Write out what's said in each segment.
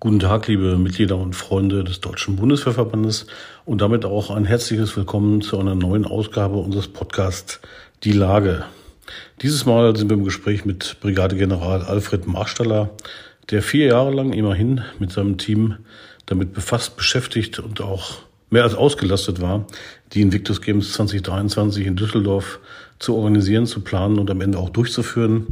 Guten Tag, liebe Mitglieder und Freunde des Deutschen Bundeswehrverbandes und damit auch ein herzliches Willkommen zu einer neuen Ausgabe unseres Podcasts Die Lage. Dieses Mal sind wir im Gespräch mit Brigadegeneral Alfred Marstaller, der vier Jahre lang immerhin mit seinem Team damit befasst, beschäftigt und auch mehr als ausgelastet war, die Invictus Games 2023 in Düsseldorf zu organisieren, zu planen und am Ende auch durchzuführen.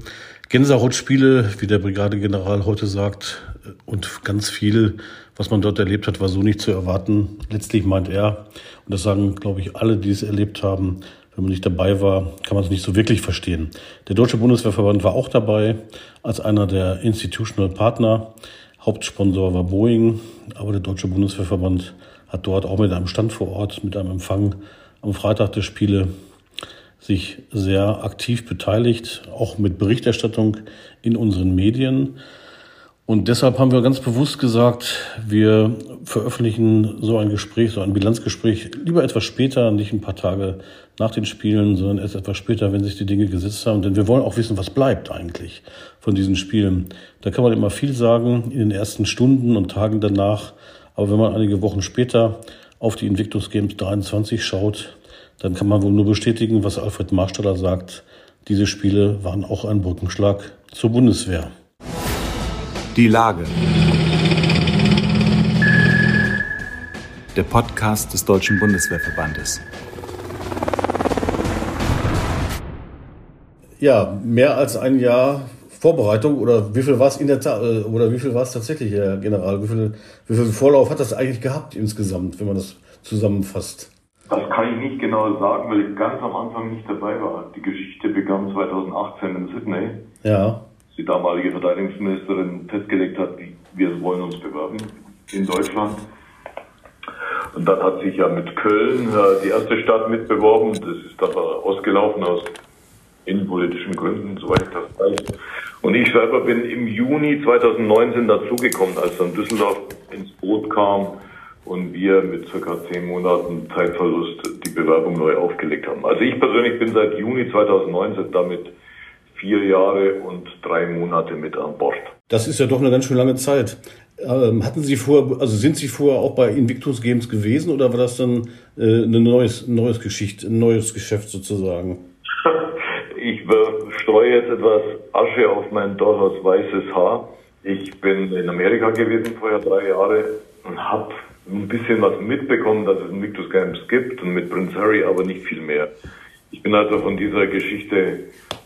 Gänsehautspiele, wie der Brigadegeneral heute sagt, und ganz viel, was man dort erlebt hat, war so nicht zu erwarten. Letztlich meint er, und das sagen, glaube ich, alle, die es erlebt haben, wenn man nicht dabei war, kann man es nicht so wirklich verstehen. Der Deutsche Bundeswehrverband war auch dabei als einer der Institutional Partner. Hauptsponsor war Boeing, aber der Deutsche Bundeswehrverband hat dort auch mit einem Stand vor Ort, mit einem Empfang am Freitag der Spiele sich sehr aktiv beteiligt, auch mit Berichterstattung in unseren Medien. Und deshalb haben wir ganz bewusst gesagt, wir veröffentlichen so ein Gespräch, so ein Bilanzgespräch lieber etwas später, nicht ein paar Tage nach den Spielen, sondern erst etwas später, wenn sich die Dinge gesetzt haben. Denn wir wollen auch wissen, was bleibt eigentlich von diesen Spielen. Da kann man immer viel sagen in den ersten Stunden und Tagen danach. Aber wenn man einige Wochen später auf die Invictus Games 23 schaut, dann kann man wohl nur bestätigen, was Alfred Marstaller sagt. Diese Spiele waren auch ein Brückenschlag zur Bundeswehr. Die Lage. Der Podcast des Deutschen Bundeswehrverbandes. Ja, mehr als ein Jahr Vorbereitung oder wie viel war es in der Tat äh, oder wie viel war es tatsächlich, Herr General? Wie viel, wie viel Vorlauf hat das eigentlich gehabt insgesamt, wenn man das zusammenfasst? Das kann ich nicht genau sagen, weil ich ganz am Anfang nicht dabei war. Die Geschichte begann 2018 in Sydney. Ja die damalige Verteidigungsministerin festgelegt hat, wir wollen uns bewerben in Deutschland. Und dann hat sich ja mit Köln äh, die erste Stadt mitbeworben. Das ist aber ausgelaufen aus innenpolitischen Gründen, soweit ich das weiß. Und ich selber bin im Juni 2019 dazugekommen, als dann Düsseldorf ins Boot kam und wir mit circa zehn Monaten Zeitverlust die Bewerbung neu aufgelegt haben. Also ich persönlich bin seit Juni 2019 damit vier Jahre und drei Monate mit an Bord. Das ist ja doch eine ganz schön lange Zeit. Ähm, hatten Sie vor, also sind Sie vorher auch bei Invictus Games gewesen oder war das dann äh, ein neues, neues Geschicht, ein neues Geschäft sozusagen? ich streue jetzt etwas Asche auf mein durchaus weißes Haar. Ich bin in Amerika gewesen vorher drei Jahre und habe ein bisschen was mitbekommen, dass es Invictus Games gibt und mit Prince Harry aber nicht viel mehr. Ich bin also von dieser Geschichte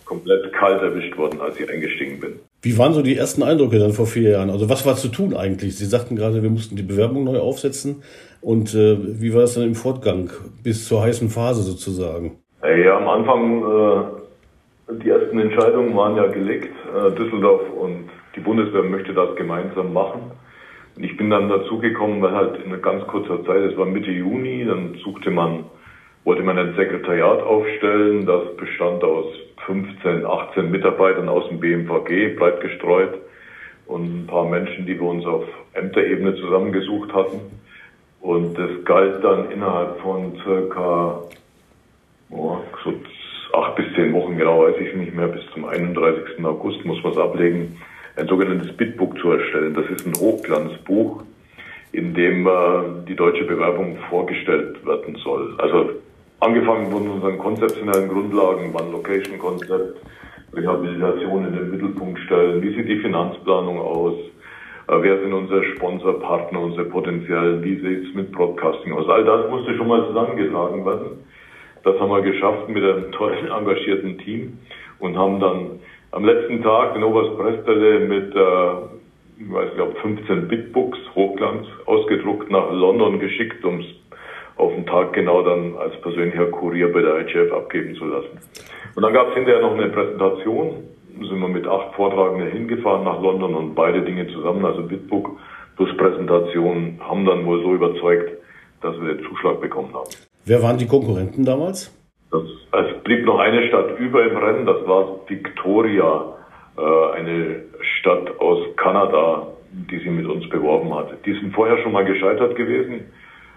komplett kalt erwischt worden, als ich eingestiegen bin. Wie waren so die ersten Eindrücke dann vor vier Jahren? Also was war zu tun eigentlich? Sie sagten gerade, wir mussten die Bewerbung neu aufsetzen. Und äh, wie war das dann im Fortgang bis zur heißen Phase sozusagen? Ja, am Anfang, äh, die ersten Entscheidungen waren ja gelegt. Äh, Düsseldorf und die Bundeswehr möchte das gemeinsam machen. Ich bin dann dazugekommen, weil halt in ganz kurzer Zeit, es war Mitte Juni, dann suchte man, wollte man ein Sekretariat aufstellen, das bestand aus 15, 18 Mitarbeitern aus dem BMVG breit gestreut und ein paar Menschen, die wir uns auf Ämterebene zusammengesucht hatten. Und das galt dann innerhalb von circa oh, so acht bis zehn Wochen, genau weiß ich nicht mehr, bis zum 31. August muss man es ablegen, ein sogenanntes Bitbook zu erstellen. Das ist ein Hochglanzbuch, in dem äh, die deutsche Bewerbung vorgestellt werden soll. Also Angefangen von unseren konzeptionellen Grundlagen, One-Location-Konzept, Rehabilitation in den Mittelpunkt stellen, wie sieht die Finanzplanung aus, äh, wer sind unsere Sponsorpartner, unsere potenziellen, wie sieht es mit Broadcasting aus. All das musste schon mal zusammengetragen werden. Das haben wir geschafft mit einem tollen, engagierten Team und haben dann am letzten Tag den Oberstpressstelle mit, äh, ich weiß, glaube 15 Bitbooks, Hochglanz, ausgedruckt nach London geschickt, um es auf den Tag genau dann als persönlicher Kurier bei der IGF abgeben zu lassen. Und dann gab es hinterher noch eine Präsentation, sind wir mit acht Vortragenden hingefahren nach London und beide Dinge zusammen, also Bitbook plus Präsentation, haben dann wohl so überzeugt, dass wir den Zuschlag bekommen haben. Wer waren die Konkurrenten damals? Das, es blieb noch eine Stadt über im Rennen, das war Victoria, äh, eine Stadt aus Kanada, die sie mit uns beworben hatte. Die sind vorher schon mal gescheitert gewesen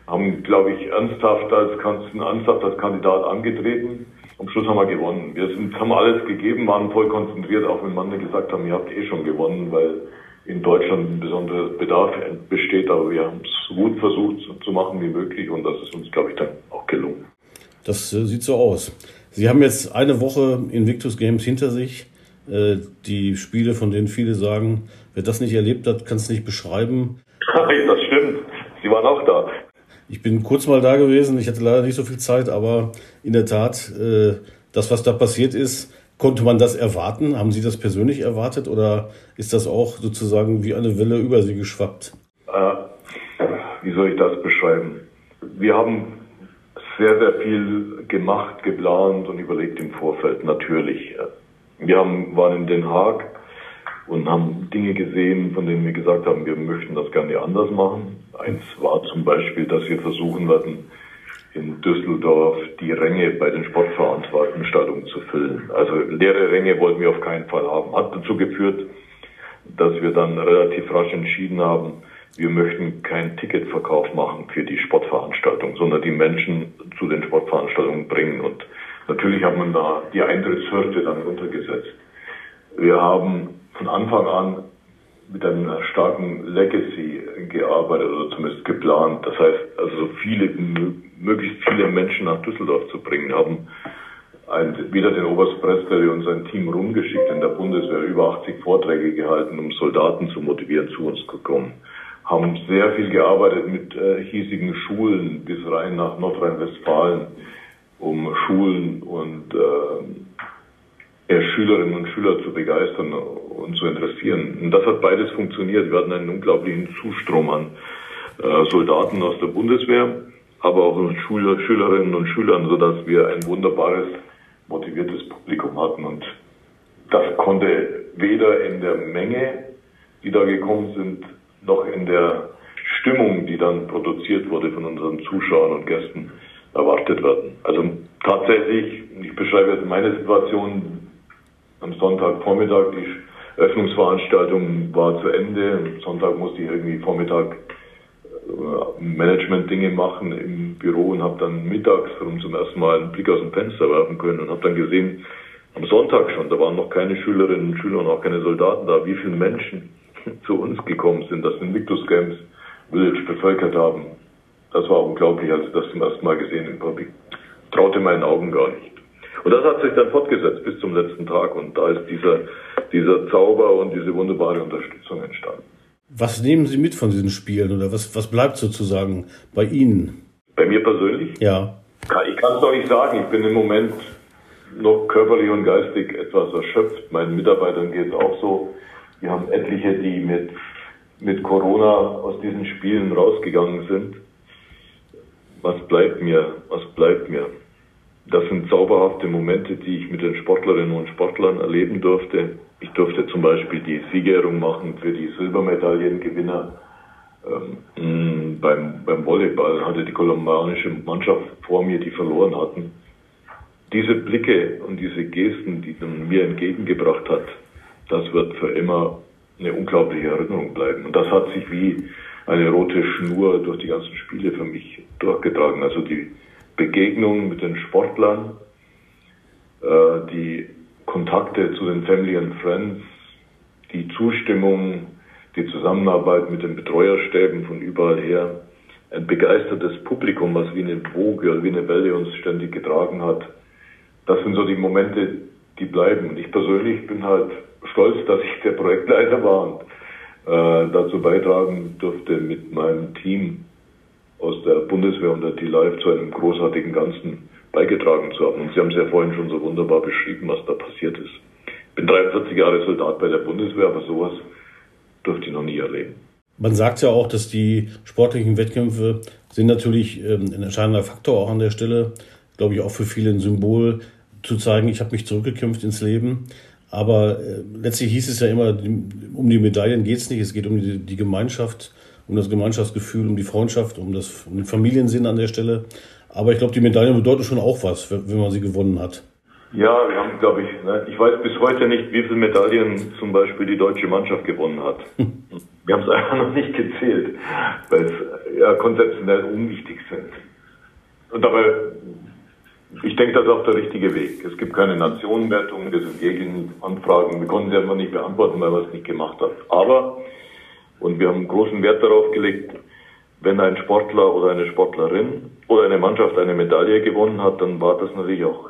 haben, glaube ich, ernsthaft als, ernsthaft als Kandidat angetreten. Am Schluss haben wir gewonnen. Wir sind, haben alles gegeben, waren voll konzentriert, auch wenn manche gesagt haben, ihr habt eh schon gewonnen, weil in Deutschland ein besonderer Bedarf besteht, aber wir haben es gut versucht zu machen wie möglich und das ist uns, glaube ich, dann auch gelungen. Das äh, sieht so aus. Sie haben jetzt eine Woche Invictus Games hinter sich. Äh, die Spiele, von denen viele sagen, wer das nicht erlebt hat, kann es nicht beschreiben. Das stimmt. Sie waren auch da. Ich bin kurz mal da gewesen. Ich hatte leider nicht so viel Zeit, aber in der Tat, äh, das, was da passiert ist, konnte man das erwarten? Haben Sie das persönlich erwartet oder ist das auch sozusagen wie eine Welle über Sie geschwappt? Äh, wie soll ich das beschreiben? Wir haben sehr, sehr viel gemacht, geplant und überlegt im Vorfeld, natürlich. Wir haben, waren in Den Haag und haben Dinge gesehen, von denen wir gesagt haben, wir möchten das gerne anders machen. Eins war zum Beispiel, dass wir versuchen werden, in Düsseldorf die Ränge bei den Sportveranstaltungen zu füllen. Also leere Ränge wollten wir auf keinen Fall haben. Hat dazu geführt, dass wir dann relativ rasch entschieden haben, wir möchten keinen Ticketverkauf machen für die Sportveranstaltung, sondern die Menschen zu den Sportveranstaltungen bringen. Und natürlich hat man da die Eintrittshürde dann runtergesetzt. Wir haben von Anfang an mit einem starken Legacy gearbeitet oder zumindest geplant. Das heißt, also so viele, möglichst viele Menschen nach Düsseldorf zu bringen, haben ein, wieder den Oberst Presteri und sein Team rumgeschickt in der Bundeswehr, über 80 Vorträge gehalten, um Soldaten zu motivieren, zu uns zu kommen. Haben sehr viel gearbeitet mit äh, hiesigen Schulen bis rein nach Nordrhein-Westfalen, um Schulen und äh, Schülerinnen und Schüler zu begeistern und zu interessieren. Und das hat beides funktioniert. Wir hatten einen unglaublichen Zustrom an äh, Soldaten aus der Bundeswehr, aber auch an Schüler, Schülerinnen und Schülern, sodass wir ein wunderbares, motiviertes Publikum hatten. Und das konnte weder in der Menge, die da gekommen sind, noch in der Stimmung, die dann produziert wurde von unseren Zuschauern und Gästen, erwartet werden. Also tatsächlich, ich beschreibe jetzt meine Situation am Sonntagvormittag, die Öffnungsveranstaltung war zu Ende. Am Sonntag musste ich irgendwie Vormittag äh, Management-Dinge machen im Büro und habe dann mittags um zum ersten Mal einen Blick aus dem Fenster werfen können und habe dann gesehen, am Sonntag schon, da waren noch keine Schülerinnen und Schüler und auch keine Soldaten da, wie viele Menschen zu uns gekommen sind, das Invictus Games Village bevölkert haben. Das war unglaublich, als ich das zum ersten Mal gesehen im Publik. Traute meinen Augen gar nicht. Und das hat sich dann fortgesetzt bis zum letzten Tag und da ist dieser, dieser Zauber und diese wunderbare Unterstützung entstanden. Was nehmen Sie mit von diesen Spielen oder was, was bleibt sozusagen bei Ihnen? Bei mir persönlich? Ja. Ich kann es doch nicht sagen. Ich bin im Moment noch körperlich und geistig etwas erschöpft. Meinen Mitarbeitern geht es auch so. Wir haben etliche, die mit, mit Corona aus diesen Spielen rausgegangen sind. Was bleibt mir? Was bleibt mir? Das sind zauberhafte Momente, die ich mit den Sportlerinnen und Sportlern erleben durfte. Ich durfte zum Beispiel die Siegerehrung machen für die Silbermedaillengewinner. Ähm, beim, beim Volleyball hatte die kolumbianische Mannschaft vor mir, die verloren hatten. Diese Blicke und diese Gesten, die man mir entgegengebracht hat, das wird für immer eine unglaubliche Erinnerung bleiben. Und das hat sich wie eine rote Schnur durch die ganzen Spiele für mich durchgetragen. Also die Begegnung mit den Sportlern, äh, die Kontakte zu den Family and Friends, die Zustimmung, die Zusammenarbeit mit den Betreuerstäben von überall her, ein begeistertes Publikum, was wie eine Woge oder wie eine Welle uns ständig getragen hat. Das sind so die Momente, die bleiben. Und ich persönlich bin halt stolz, dass ich der Projektleiter war und äh, dazu beitragen durfte mit meinem Team aus der Bundeswehr und der D-Live zu einem großartigen Ganzen beigetragen zu haben. Und Sie haben es ja vorhin schon so wunderbar beschrieben, was da passiert ist. Ich bin 43 Jahre Soldat bei der Bundeswehr, aber sowas durfte ich noch nie erleben. Man sagt ja auch, dass die sportlichen Wettkämpfe sind natürlich ähm, ein entscheidender Faktor auch an der Stelle, glaube ich auch für viele ein Symbol zu zeigen, ich habe mich zurückgekämpft ins Leben. Aber äh, letztlich hieß es ja immer, um die Medaillen geht es nicht, es geht um die, die Gemeinschaft um das Gemeinschaftsgefühl, um die Freundschaft, um, das, um den Familiensinn an der Stelle. Aber ich glaube, die Medaillen bedeuten schon auch was, wenn man sie gewonnen hat. Ja, wir haben, glaube ich, ne, ich weiß bis heute nicht, wie viele Medaillen zum Beispiel die deutsche Mannschaft gewonnen hat. wir haben es einfach noch nicht gezählt, weil es ja konzeptionell unwichtig sind. Und dabei ich denke, das ist auch der richtige Weg. Es gibt keine Nationenwertung, das sind Gegenanfragen. Wir konnten sie einfach nicht beantworten, weil wir es nicht gemacht haben. Aber, und wir haben großen Wert darauf gelegt, wenn ein Sportler oder eine Sportlerin oder eine Mannschaft eine Medaille gewonnen hat, dann war das natürlich auch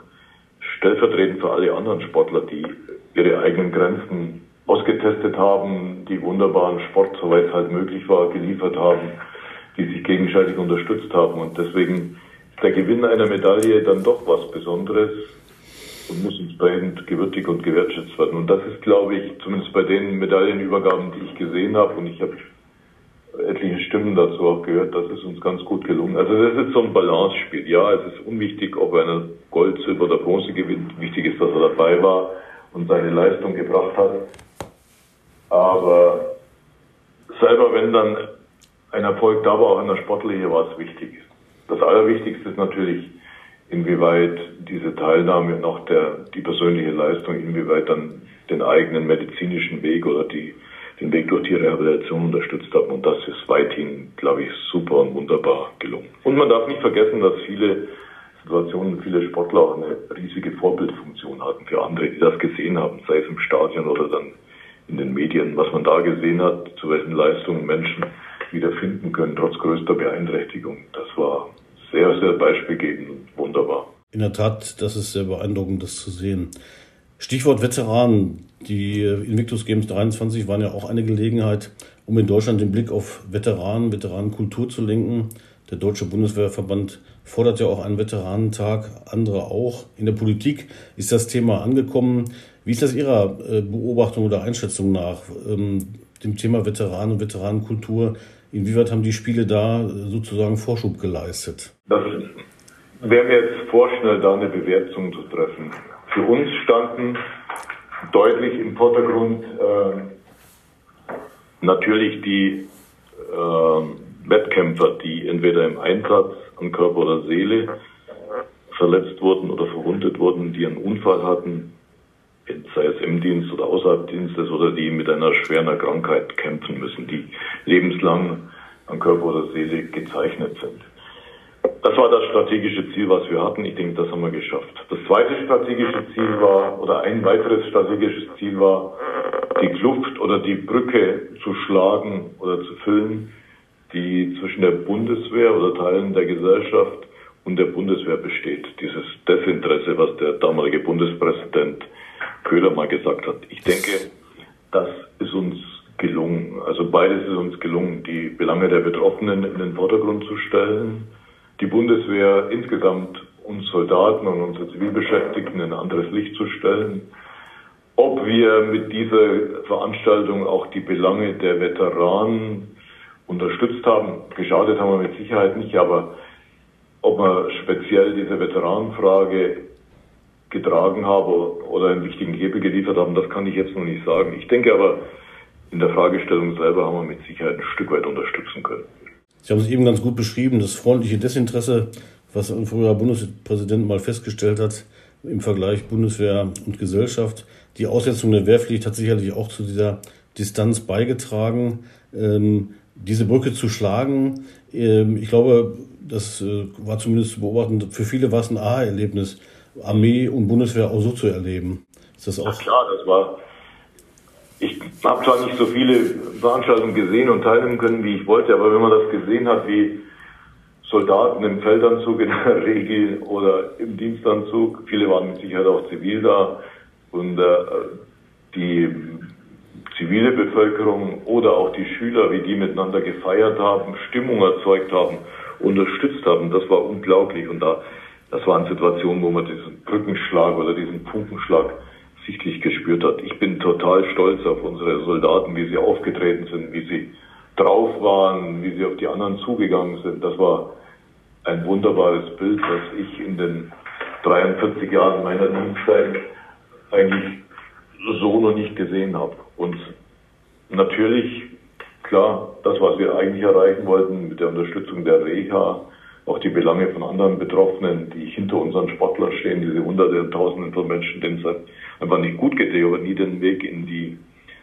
stellvertretend für alle anderen Sportler, die ihre eigenen Grenzen ausgetestet haben, die wunderbaren Sport, soweit es halt möglich war, geliefert haben, die sich gegenseitig unterstützt haben. Und deswegen der Gewinn einer Medaille dann doch was Besonderes und muss entsprechend gewürdigt und gewertschätzt werden. Und das ist, glaube ich, zumindest bei den Medaillenübergaben, die ich gesehen habe, und ich habe etliche Stimmen dazu auch gehört, das ist uns ganz gut gelungen. Also das ist so ein Balance-Spiel. Ja, es ist unwichtig, ob einer Gold, Silber oder Bronze gewinnt. Wichtig ist, dass er dabei war und seine Leistung gebracht hat. Aber selber wenn dann ein Erfolg da war, auch in der Sportliche, war es wichtig. Das Allerwichtigste ist natürlich, inwieweit diese Teilnahme auch der, die persönliche Leistung, inwieweit dann den eigenen medizinischen Weg oder die den Weg durch die Rehabilitation unterstützt haben. Und das ist weithin, glaube ich, super und wunderbar gelungen. Und man darf nicht vergessen, dass viele Situationen, viele Sportler auch eine riesige Vorbildfunktion hatten für andere, die das gesehen haben, sei es im Stadion oder dann in den Medien, was man da gesehen hat, zu welchen Leistungen Menschen wiederfinden können, trotz größter Beeinträchtigung. Das war sehr, sehr beispielgebend und wunderbar. In der Tat, das ist sehr beeindruckend, das zu sehen. Stichwort Veteranen. Die Invictus Games 23 waren ja auch eine Gelegenheit, um in Deutschland den Blick auf Veteranen, Veteranenkultur zu lenken. Der Deutsche Bundeswehrverband fordert ja auch einen Veteranentag, andere auch. In der Politik ist das Thema angekommen. Wie ist das Ihrer äh, Beobachtung oder Einschätzung nach, ähm, dem Thema Veteranen und Veteranenkultur? Inwieweit haben die Spiele da sozusagen Vorschub geleistet? Das wäre mir jetzt vorschnell, da eine Bewertung zu treffen. Für uns standen deutlich im Vordergrund äh, natürlich die äh, Wettkämpfer, die entweder im Einsatz an Körper oder Seele verletzt wurden oder verwundet wurden, die einen Unfall hatten, sei es im Dienst oder außerhalb Dienstes oder die mit einer schweren Krankheit kämpfen müssen, die lebenslang an Körper oder Seele gezeichnet sind. Das war das strategische Ziel, was wir hatten. Ich denke, das haben wir geschafft. Das zweite strategische Ziel war, oder ein weiteres strategisches Ziel war, die Kluft oder die Brücke zu schlagen oder zu füllen, die zwischen der Bundeswehr oder Teilen der Gesellschaft und der Bundeswehr besteht. Dieses Desinteresse, was der damalige Bundespräsident Köhler mal gesagt hat. Ich denke, das ist uns gelungen. Also beides ist uns gelungen, die Belange der Betroffenen in den Vordergrund zu stellen die Bundeswehr insgesamt uns Soldaten und unsere Zivilbeschäftigten in ein anderes Licht zu stellen. Ob wir mit dieser Veranstaltung auch die Belange der Veteranen unterstützt haben, geschadet haben wir mit Sicherheit nicht, aber ob wir speziell diese Veteranenfrage getragen haben oder einen wichtigen Hebel geliefert haben, das kann ich jetzt noch nicht sagen. Ich denke aber, in der Fragestellung selber haben wir mit Sicherheit ein Stück weit unterstützen können. Sie haben es eben ganz gut beschrieben, das freundliche Desinteresse, was ein früherer Bundespräsident mal festgestellt hat im Vergleich Bundeswehr und Gesellschaft. Die Aussetzung der Wehrpflicht hat sicherlich auch zu dieser Distanz beigetragen, ähm, diese Brücke zu schlagen. Ähm, ich glaube, das äh, war zumindest zu beobachten. Für viele war es ein Aha-Erlebnis, Armee und Bundeswehr auch so zu erleben. Ist das auch? Ja, klar, das war ich habe zwar nicht so viele Veranstaltungen gesehen und teilnehmen können, wie ich wollte, aber wenn man das gesehen hat, wie Soldaten im Feldanzug in der Regel oder im Dienstanzug, viele waren mit Sicherheit auch zivil da und äh, die zivile Bevölkerung oder auch die Schüler, wie die miteinander gefeiert haben, Stimmung erzeugt haben, unterstützt haben, das war unglaublich und da das waren Situationen, wo man diesen Brückenschlag oder diesen Funkenschlag sichtlich gespürt hat. Ich bin total stolz auf unsere Soldaten, wie sie aufgetreten sind, wie sie drauf waren, wie sie auf die anderen zugegangen sind. Das war ein wunderbares Bild, das ich in den 43 Jahren meiner Dienstzeit eigentlich so noch nicht gesehen habe. Und natürlich, klar, das, was wir eigentlich erreichen wollten mit der Unterstützung der Reha, auch die Belange von anderen Betroffenen, die hinter unseren Sportlern stehen, diese Hunderte und Tausenden von Menschen, denen es einfach nicht gut geht, die aber nie den Weg in die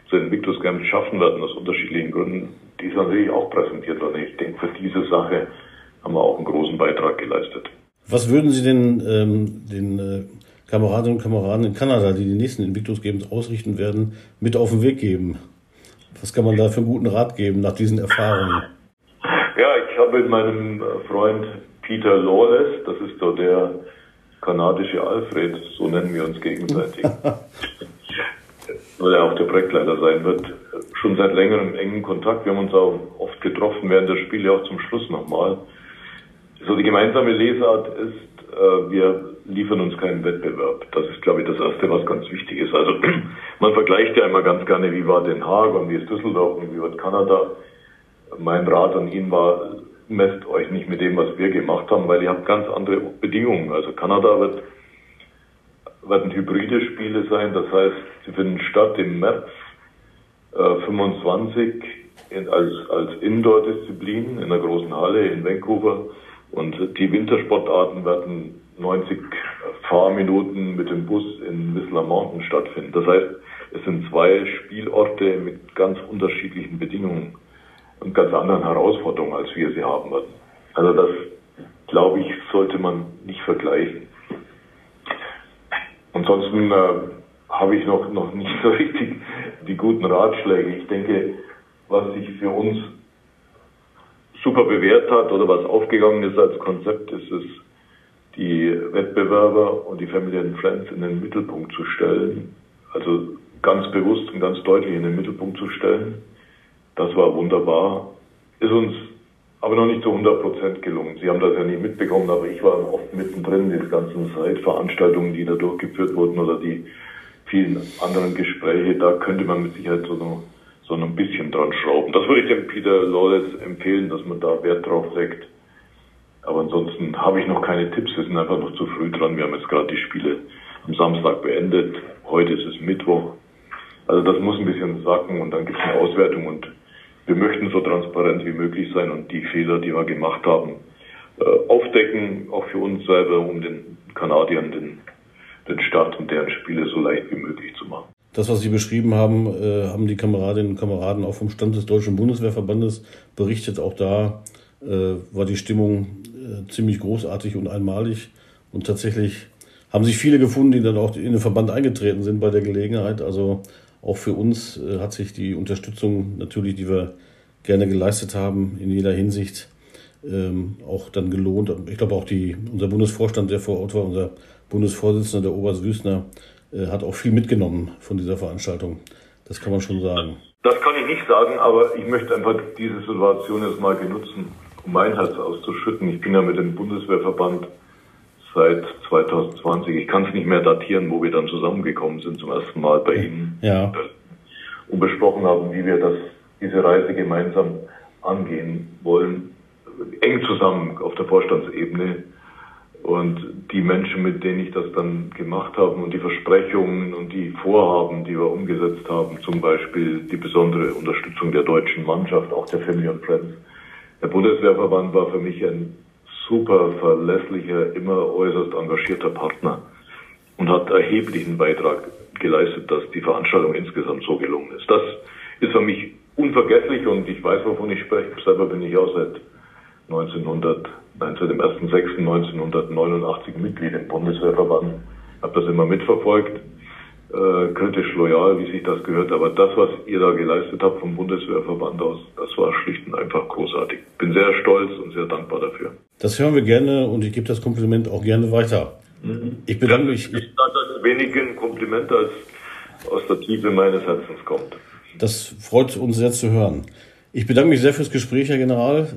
zu den Victus Games schaffen werden aus unterschiedlichen Gründen, die ist natürlich auch präsentiert worden. Ich denke, für diese Sache haben wir auch einen großen Beitrag geleistet. Was würden Sie denn ähm, den äh, Kameradinnen und Kameraden in Kanada, die die nächsten Invictus Games ausrichten werden, mit auf den Weg geben? Was kann man da für einen guten Rat geben nach diesen Erfahrungen? Ich habe mit meinem Freund Peter Lawless, das ist so der kanadische Alfred, so nennen wir uns gegenseitig, weil er auch der Projektleiter sein wird, schon seit längerem engen Kontakt. Wir haben uns auch oft getroffen während der Spiele, auch zum Schluss nochmal. So die gemeinsame Lesart ist, äh, wir liefern uns keinen Wettbewerb. Das ist, glaube ich, das Erste, was ganz wichtig ist. Also man vergleicht ja immer ganz gerne, wie war Den Haag und wie ist Düsseldorf und wie wird Kanada. Mein Rat an ihn war, messt euch nicht mit dem, was wir gemacht haben, weil ihr habt ganz andere Bedingungen. Also Kanada wird werden hybride Spiele sein, das heißt, sie finden statt im März äh, 25 in, als, als Indoor-Disziplin in der großen Halle in Vancouver und die Wintersportarten werden 90 Fahrminuten mit dem Bus in Whistler Mountain stattfinden. Das heißt, es sind zwei Spielorte mit ganz unterschiedlichen Bedingungen und ganz anderen Herausforderungen, als wir sie haben werden. Also das, glaube ich, sollte man nicht vergleichen. Ansonsten äh, habe ich noch, noch nicht so richtig die guten Ratschläge. Ich denke, was sich für uns super bewährt hat oder was aufgegangen ist als Konzept, ist es, die Wettbewerber und die Family and Friends in den Mittelpunkt zu stellen. Also ganz bewusst und ganz deutlich in den Mittelpunkt zu stellen. Das war wunderbar. Ist uns aber noch nicht zu 100 Prozent gelungen. Sie haben das ja nicht mitbekommen, aber ich war oft mittendrin in den ganzen Zeitveranstaltungen, die da durchgeführt wurden oder die vielen anderen Gespräche. Da könnte man mit Sicherheit so, noch, so ein bisschen dran schrauben. Das würde ich dem Peter Lawless empfehlen, dass man da Wert drauf legt. Aber ansonsten habe ich noch keine Tipps. Wir sind einfach noch zu früh dran. Wir haben jetzt gerade die Spiele am Samstag beendet. Heute ist es Mittwoch. Also das muss ein bisschen sacken und dann gibt es eine Auswertung und wir möchten so transparent wie möglich sein und die Fehler, die wir gemacht haben, äh, aufdecken, auch für uns selber, um den Kanadiern den, den Start und deren Spiele so leicht wie möglich zu machen. Das, was Sie beschrieben haben, äh, haben die Kameradinnen und Kameraden auch vom Stand des Deutschen Bundeswehrverbandes berichtet. Auch da äh, war die Stimmung ziemlich großartig und einmalig. Und tatsächlich haben sich viele gefunden, die dann auch in den Verband eingetreten sind bei der Gelegenheit. Also auch für uns äh, hat sich die Unterstützung natürlich, die wir gerne geleistet haben, in jeder Hinsicht ähm, auch dann gelohnt. Ich glaube auch die, unser Bundesvorstand, der vor Ort war, unser Bundesvorsitzender, der Oberst Wüstner, äh, hat auch viel mitgenommen von dieser Veranstaltung. Das kann man schon sagen. Das kann ich nicht sagen, aber ich möchte einfach diese Situation jetzt mal benutzen, um mein Herz auszuschütten. Ich bin ja mit dem Bundeswehrverband seit 2020. Ich kann es nicht mehr datieren, wo wir dann zusammengekommen sind zum ersten Mal bei Ihnen. Ja. Und besprochen haben, wie wir das, diese Reise gemeinsam angehen wollen. Eng zusammen auf der Vorstandsebene. Und die Menschen, mit denen ich das dann gemacht habe und die Versprechungen und die Vorhaben, die wir umgesetzt haben, zum Beispiel die besondere Unterstützung der deutschen Mannschaft, auch der Family and Friends. Der Bundeswehrverband war für mich ein super verlässlicher, immer äußerst engagierter Partner und hat erheblichen Beitrag geleistet, dass die Veranstaltung insgesamt so gelungen ist. Das ist für mich unvergesslich und ich weiß, wovon ich spreche. Selber bin ich auch seit 1900, nein, seit dem 1.6.1989 Mitglied im Bundeswehrverband, habe das immer mitverfolgt äh, kritisch loyal, wie sich das gehört. Aber das, was ihr da geleistet habt vom Bundeswehrverband aus, das war schlicht und einfach großartig. Bin sehr stolz und sehr dankbar dafür. Das hören wir gerne und ich gebe das Kompliment auch gerne weiter. Mhm. Ich bedanke mich. Ich sage das wenig ein Kompliment, als aus der Tiefe meines Herzens kommt. Das freut uns sehr zu hören. Ich bedanke mich sehr fürs Gespräch, Herr General.